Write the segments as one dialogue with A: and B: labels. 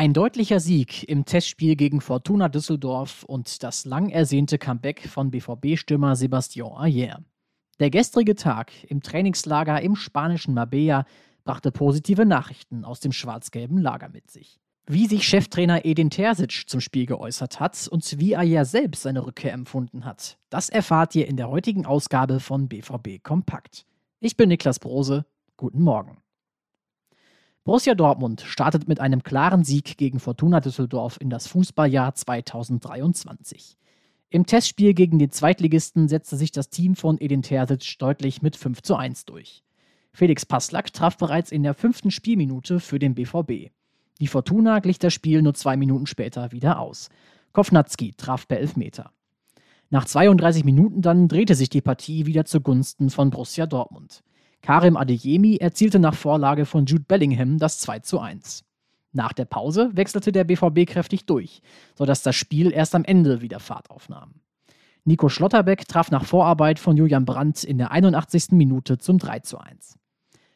A: Ein deutlicher Sieg im Testspiel gegen Fortuna Düsseldorf und das lang ersehnte Comeback von BVB-Stürmer Sebastian Ayer. Der gestrige Tag im Trainingslager im spanischen Marbella brachte positive Nachrichten aus dem schwarz-gelben Lager mit sich. Wie sich Cheftrainer Edin Terzic zum Spiel geäußert hat und wie Ayer selbst seine Rückkehr empfunden hat, das erfahrt ihr in der heutigen Ausgabe von BVB Kompakt. Ich bin Niklas Brose. Guten Morgen. Borussia Dortmund startet mit einem klaren Sieg gegen Fortuna Düsseldorf in das Fußballjahr 2023. Im Testspiel gegen den Zweitligisten setzte sich das Team von Edin Terzic deutlich mit 5 zu 1 durch. Felix Passlack traf bereits in der fünften Spielminute für den BVB. Die Fortuna glich das Spiel nur zwei Minuten später wieder aus. Kovnatski traf per Elfmeter. Nach 32 Minuten dann drehte sich die Partie wieder zugunsten von Borussia Dortmund. Karim Adeyemi erzielte nach Vorlage von Jude Bellingham das 2 zu 1. Nach der Pause wechselte der BVB kräftig durch, sodass das Spiel erst am Ende wieder Fahrt aufnahm. Nico Schlotterbeck traf nach Vorarbeit von Julian Brandt in der 81. Minute zum 3 zu 1.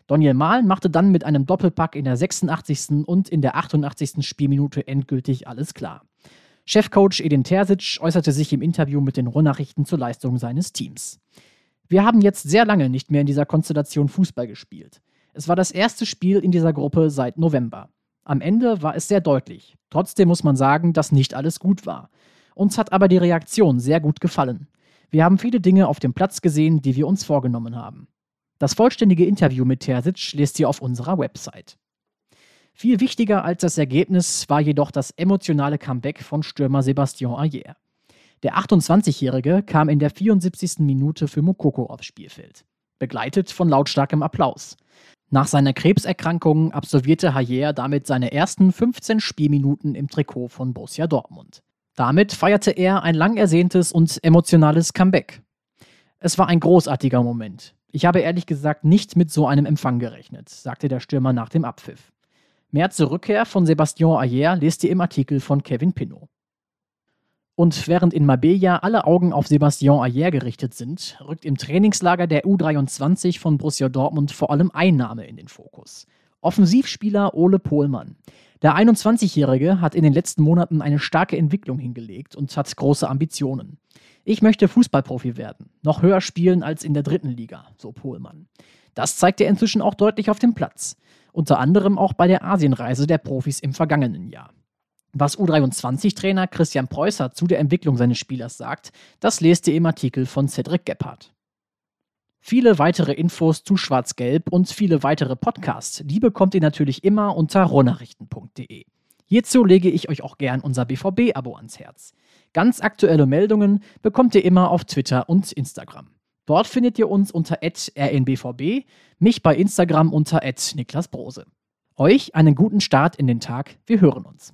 A: Daniel Mahlen machte dann mit einem Doppelpack in der 86. und in der 88. Spielminute endgültig alles klar. Chefcoach Edin Terzic äußerte sich im Interview mit den Ruhrnachrichten zur Leistung seines Teams. Wir haben jetzt sehr lange nicht mehr in dieser Konstellation Fußball gespielt. Es war das erste Spiel in dieser Gruppe seit November. Am Ende war es sehr deutlich. Trotzdem muss man sagen, dass nicht alles gut war. Uns hat aber die Reaktion sehr gut gefallen. Wir haben viele Dinge auf dem Platz gesehen, die wir uns vorgenommen haben. Das vollständige Interview mit Terzic lest ihr auf unserer Website. Viel wichtiger als das Ergebnis war jedoch das emotionale Comeback von Stürmer Sebastian Ayer. Der 28-Jährige kam in der 74. Minute für Mokoko aufs Spielfeld, begleitet von lautstarkem Applaus. Nach seiner Krebserkrankung absolvierte Hayer damit seine ersten 15 Spielminuten im Trikot von Borussia Dortmund. Damit feierte er ein lang ersehntes und emotionales Comeback. Es war ein großartiger Moment. Ich habe ehrlich gesagt nicht mit so einem Empfang gerechnet, sagte der Stürmer nach dem Abpfiff. Mehr zur Rückkehr von Sebastian Ayer lest ihr im Artikel von Kevin Pinot. Und während in Marbella alle Augen auf Sebastian Ayer gerichtet sind, rückt im Trainingslager der U23 von Borussia Dortmund vor allem ein Name in den Fokus. Offensivspieler Ole Pohlmann. Der 21-Jährige hat in den letzten Monaten eine starke Entwicklung hingelegt und hat große Ambitionen. Ich möchte Fußballprofi werden, noch höher spielen als in der dritten Liga, so Pohlmann. Das zeigt er inzwischen auch deutlich auf dem Platz. Unter anderem auch bei der Asienreise der Profis im vergangenen Jahr. Was U23-Trainer Christian Preußer zu der Entwicklung seines Spielers sagt, das lest ihr im Artikel von Cedric Gebhardt. Viele weitere Infos zu Schwarz-Gelb und viele weitere Podcasts, die bekommt ihr natürlich immer unter rohnachrichten.de. Hierzu lege ich euch auch gern unser BVB-Abo ans Herz. Ganz aktuelle Meldungen bekommt ihr immer auf Twitter und Instagram. Dort findet ihr uns unter rnbvb, mich bei Instagram unter Niklas Brose. Euch einen guten Start in den Tag, wir hören uns.